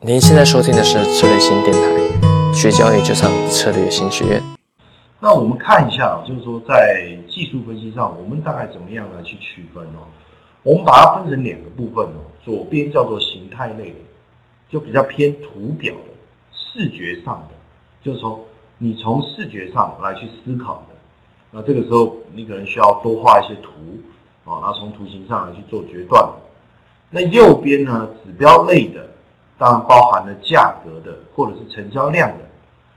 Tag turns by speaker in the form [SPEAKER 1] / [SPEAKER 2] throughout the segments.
[SPEAKER 1] 您现在收听的是策略新电台，学交易就上策略新学院。
[SPEAKER 2] 那我们看一下，就是说在技术分析上，我们大概怎么样来去区分哦？我们把它分成两个部分哦，左边叫做形态类的，就比较偏图表的、视觉上的，就是说你从视觉上来去思考的。那这个时候你可能需要多画一些图啊，然后从图形上来去做决断。那右边呢，指标类的。当然包含了价格的，或者是成交量的。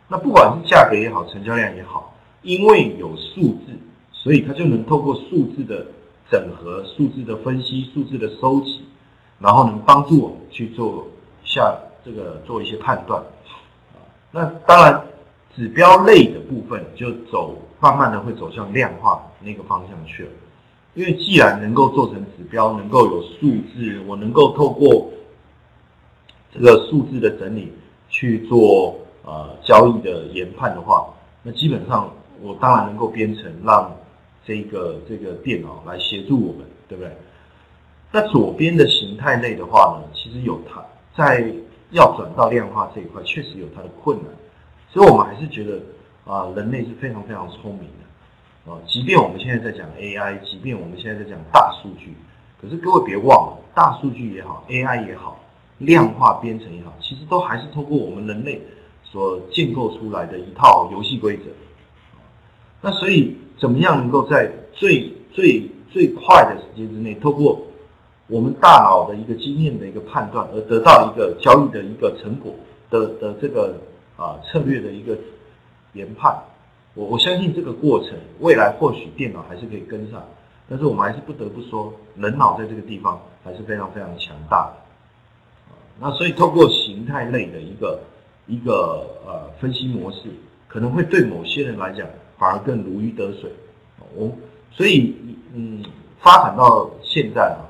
[SPEAKER 2] 那不管是价格也好，成交量也好，因为有数字，所以它就能透过数字的整合、数字的分析、数字的收集，然后能帮助我们去做下这个做一些判断。那当然，指标类的部分就走慢慢的会走向量化那个方向去了。因为既然能够做成指标，能够有数字，我能够透过。这个数字的整理去做呃交易的研判的话，那基本上我当然能够编程让这个这个电脑来协助我们，对不对？那左边的形态类的话呢，其实有它在要转到量化这一块，确实有它的困难，所以我们还是觉得啊，人类是非常非常聪明的啊，即便我们现在在讲 AI，即便我们现在在讲大数据，可是各位别忘了，大数据也好，AI 也好。量化编程也好，其实都还是通过我们人类所建构出来的一套游戏规则。那所以，怎么样能够在最最最快的时间之内，透过我们大脑的一个经验的一个判断，而得到一个交易的一个成果的的这个啊策略的一个研判？我我相信这个过程，未来或许电脑还是可以跟上，但是我们还是不得不说，人脑在这个地方还是非常非常强大的。那所以，透过形态类的一个一个呃分析模式，可能会对某些人来讲反而更如鱼得水。我所以嗯，发展到现在啊，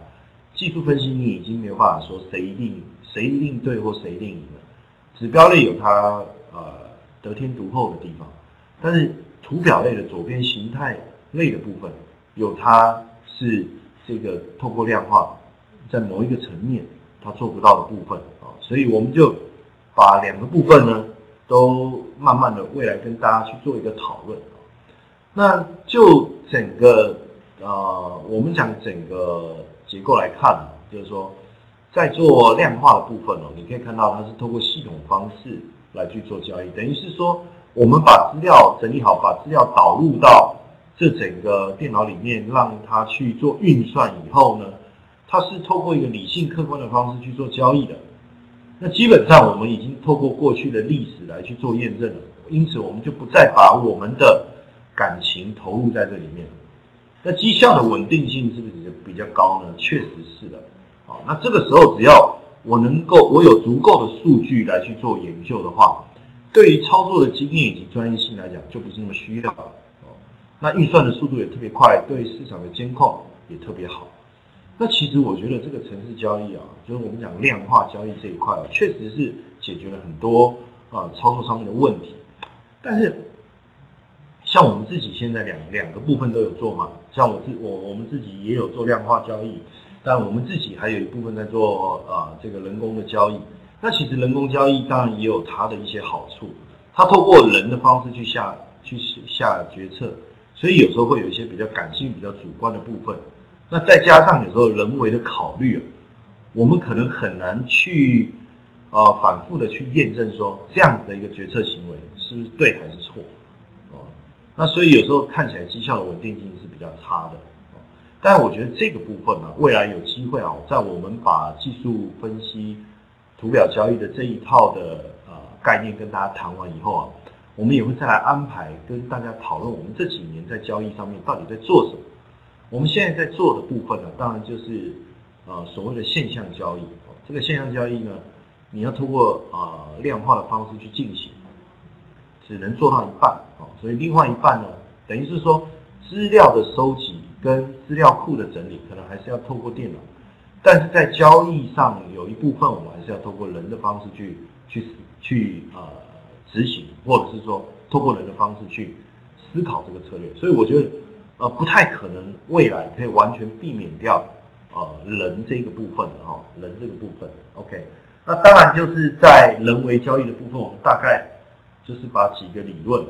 [SPEAKER 2] 技术分析你已经没有办法说谁一定谁一定对或谁一定赢了。指标类有它呃得天独厚的地方，但是图表类的左边形态类的部分，有它是这个透过量化在某一个层面。他做不到的部分啊，所以我们就把两个部分呢，都慢慢的未来跟大家去做一个讨论。那就整个呃，我们讲整个结构来看，就是说在做量化的部分哦，你可以看到它是通过系统方式来去做交易，等于是说我们把资料整理好，把资料导入到这整个电脑里面，让它去做运算以后呢。它是透过一个理性客观的方式去做交易的，那基本上我们已经透过过去的历史来去做验证了，因此我们就不再把我们的感情投入在这里面。那绩效的稳定性是不是比较高呢？确实是的。好，那这个时候只要我能够我有足够的数据来去做研究的话，对于操作的经验以及专业性来讲就不是那么需要了。哦，那运算的速度也特别快，对市场的监控也特别好。那其实我觉得这个城市交易啊，就是我们讲量化交易这一块，确实是解决了很多啊操作上面的问题。但是像我们自己现在两两个部分都有做嘛，像我自我我们自己也有做量化交易，但我们自己还有一部分在做啊这个人工的交易。那其实人工交易当然也有它的一些好处，它透过人的方式去下去下决策，所以有时候会有一些比较感性、比较主观的部分。那再加上有时候人为的考虑啊，我们可能很难去呃反复的去验证说这样子的一个决策行为是不是对还是错哦。那所以有时候看起来绩效的稳定性是比较差的。但我觉得这个部分呢，未来有机会啊，在我们把技术分析、图表交易的这一套的呃概念跟大家谈完以后啊，我们也会再来安排跟大家讨论我们这几年在交易上面到底在做什么。我们现在在做的部分呢，当然就是呃所谓的现象交易。这个现象交易呢，你要通过啊量化的方式去进行，只能做到一半啊。所以另外一半呢，等于是说资料的收集跟资料库的整理，可能还是要透过电脑。但是在交易上有一部分，我们还是要透过人的方式去去去呃执行，或者是说透过人的方式去思考这个策略。所以我觉得。呃，不太可能未来可以完全避免掉呃人这个部分的哈，人这个部分，OK。那当然就是在人为交易的部分，我们大概就是把几个理论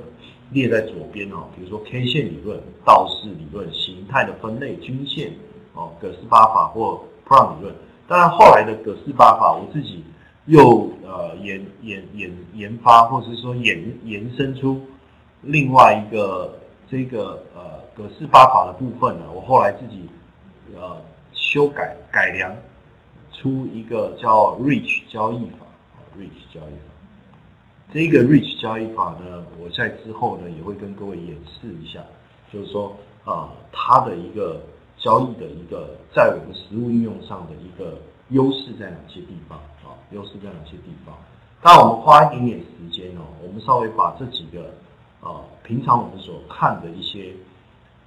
[SPEAKER 2] 列在左边哦，比如说 K 线理论、道氏理论、形态的分类、均线哦、葛斯巴法或 Prime 理论。当然后来的葛斯巴法，我自己又呃研研研研发，或者是说延延伸出另外一个这个呃格式八法的部分呢，我后来自己呃修改改良出一个叫 Rich 交易法，Rich 交易法。这个 Rich 交易法呢，我在之后呢也会跟各位演示一下，就是说啊、它的一个交易的一个在我们实物应用上的一个优势在哪些地方啊？优势在哪些地方？那我们花一点点时间哦，我们稍微把这几个啊、平常我们所看的一些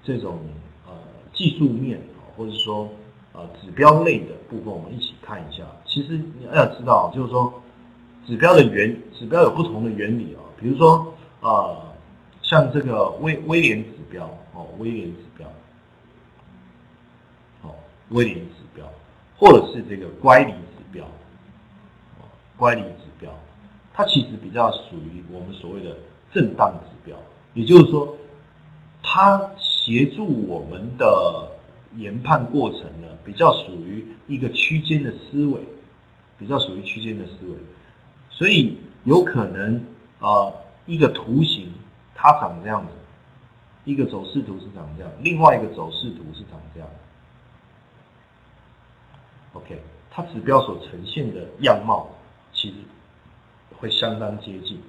[SPEAKER 2] 这种呃技术面或者说呃指标类的部分，我们一起看一下。其实你要知道，就是说指标的原指标有不同的原理啊，比如说呃像这个威威廉指标哦，威廉指标，哦威廉指标，或者是这个乖离指标，乖离指标，它其实比较属于我们所谓的震荡指标，也就是说，它协助我们的研判过程呢，比较属于一个区间的思维，比较属于区间的思维，所以有可能呃一个图形它长这样子，一个走势图是长这样，另外一个走势图是长这样。OK，它指标所呈现的样貌其实会相当接近。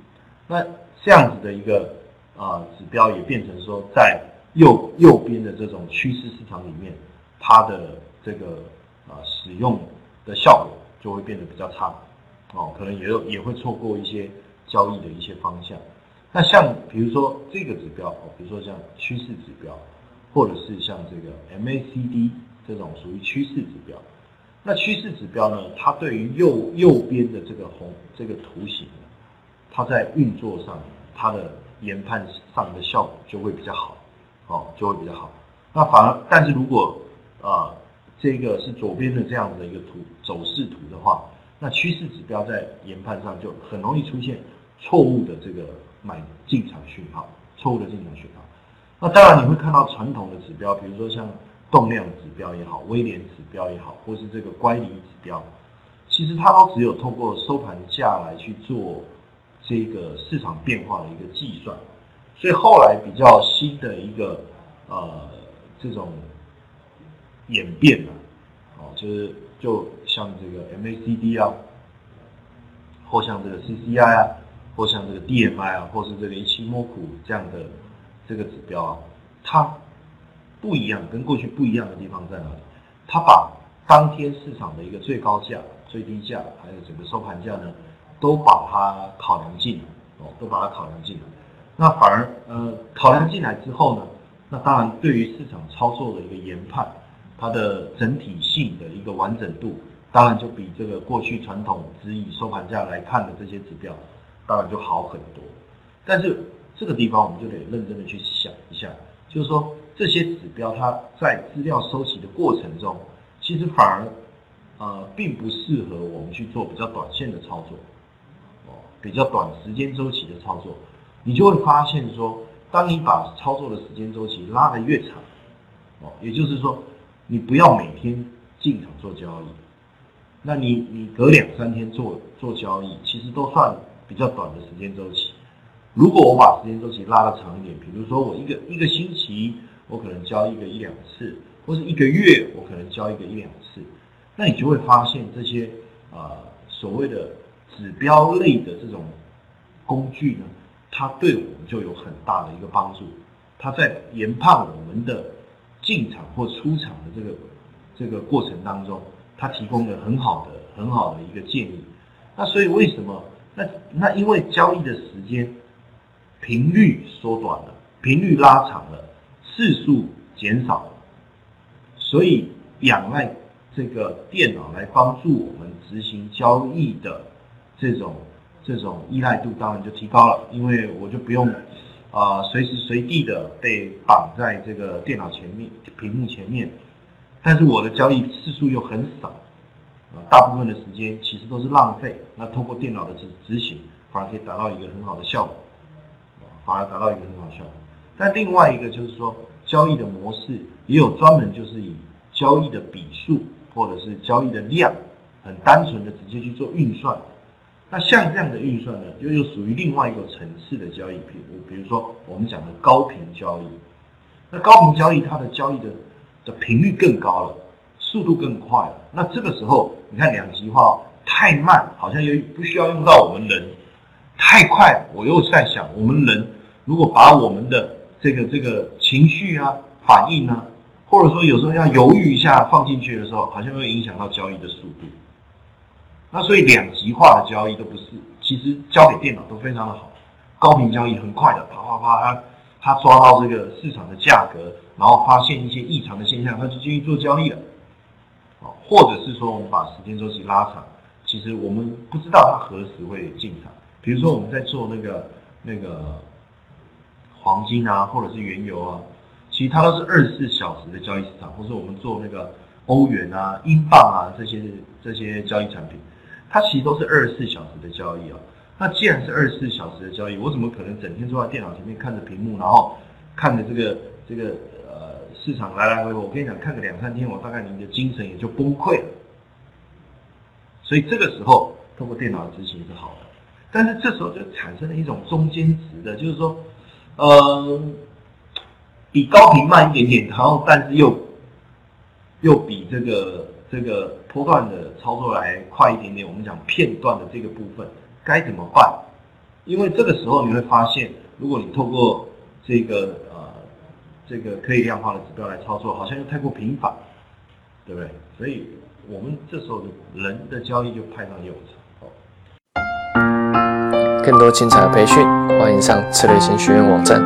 [SPEAKER 2] 那这样子的一个啊、指标也变成说，在右右边的这种趋势市场里面，它的这个啊、使用的效果就会变得比较差哦，可能也有也会错过一些交易的一些方向。那像比如说这个指标哦，比如说像趋势指标，或者是像这个 MACD 这种属于趋势指标。那趋势指标呢，它对于右右边的这个红这个图形，它在运作上，它的研判上的效果就会比较好，哦，就会比较好。那反而，但是如果呃这个是左边的这样的一个图走势图的话，那趋势指标在研判上就很容易出现错误的这个买进场讯号，错误的进场讯号。那当然你会看到传统的指标，比如说像动量指标也好，威廉指标也好，或是这个乖离指标，其实它都只有透过收盘价来去做这个市场变化的一个计算。所以后来比较新的一个呃这种演变啊，哦，就是就像这个 MACD 啊，或像这个 CCI 啊，或像这个 DMI 啊，或是这个一期摸股这样的这个指标啊，它不一样，跟过去不一样的地方在哪里？它把当天市场的一个最高价、最低价，还有整个收盘价呢，都把它考量进来，哦，都把它考量进来。那反而呃考量进来之后呢，那当然对于市场操作的一个研判，它的整体性的一个完整度，当然就比这个过去传统只以收盘价来看的这些指标，当然就好很多。但是这个地方我们就得认真的去想一下，就是说这些指标它在资料收集的过程中，其实反而呃并不适合我们去做比较短线的操作，比较短时间周期的操作，你就会发现说，当你把操作的时间周期拉得越长，哦，也就是说你不要每天进场做交易，那你你隔两三天做做交易，其实都算比较短的时间周期。如果我把时间周期拉得长一点，比如说我一个一个星期，我可能交易个一两次，或是一个月，我可能交易个一两次，那你就会发现这些呃所谓的指标类的这种工具呢，它对我们就有很大的一个帮助。它在研判我们的进场或出场的这个这个过程当中，它提供了很好的很好的一个建议。那所以为什么？那那因为交易的时间频率缩短了，频率拉长了，次数减少了，所以仰赖这个电脑来帮助我们执行交易的这种这种依赖度当然就提高了，因为我就不用啊、随时随地的被绑在这个电脑前面屏幕前面，但是我的交易次数又很少，呃，大部分的时间其实都是浪费。那通过电脑的执执行，反而可以达到一个很好的效果，反而达到一个很好的效果。但另外一个就是说，交易的模式也有专门就是以交易的笔数或者是交易的量，很单纯的直接去做运算。那像这样的运算呢，就又属于另外一个层次的交易，比如比如说我们讲的高频交易。那高频交易它的交易的的频率更高了，速度更快了。那这个时候，你看两极化太慢，好像又不需要用到我们人；太快，我又在想，我们人如果把我们的这个这个情绪啊、反应啊，或者说有时候要犹豫一下放进去的时候，好像会影响到交易的速度。那所以两极化的交易都不是，其实交给电脑都非常的好。高频交易很快的，啪啪啪，它它抓到这个市场的价格，然后发现一些异常的现象，它就继续做交易了。啊，或者是说我们把时间周期拉长，其实我们不知道它何时会进场。比如说我们在做那个那个黄金啊，或者是原油啊，其实它都是二十四小时的交易市场，或者我们做那个欧元啊、英镑啊这些这些交易产品。它其实都是二十四小时的交易啊。那既然是二十四小时的交易，我怎么可能整天坐在电脑前面看着屏幕，然后看着这个这个呃市场来来回回？我跟你讲，看个两三天，我大概你的精神也就崩溃了。所以这个时候通过电脑执行是好的，但是这时候就产生了一种中间值的，就是说，呃，比高频慢一点点，然后但是又又比这个这个。波段的操作来快一点点，我们讲片段的这个部分该怎么办？因为这个时候你会发现，如果你透过这个呃这个可以量化的指标来操作，好像又太过频繁，对不对？所以我们这时候的人的交易就派上用场。
[SPEAKER 1] 更多精彩的培训，欢迎上策略型学院网站。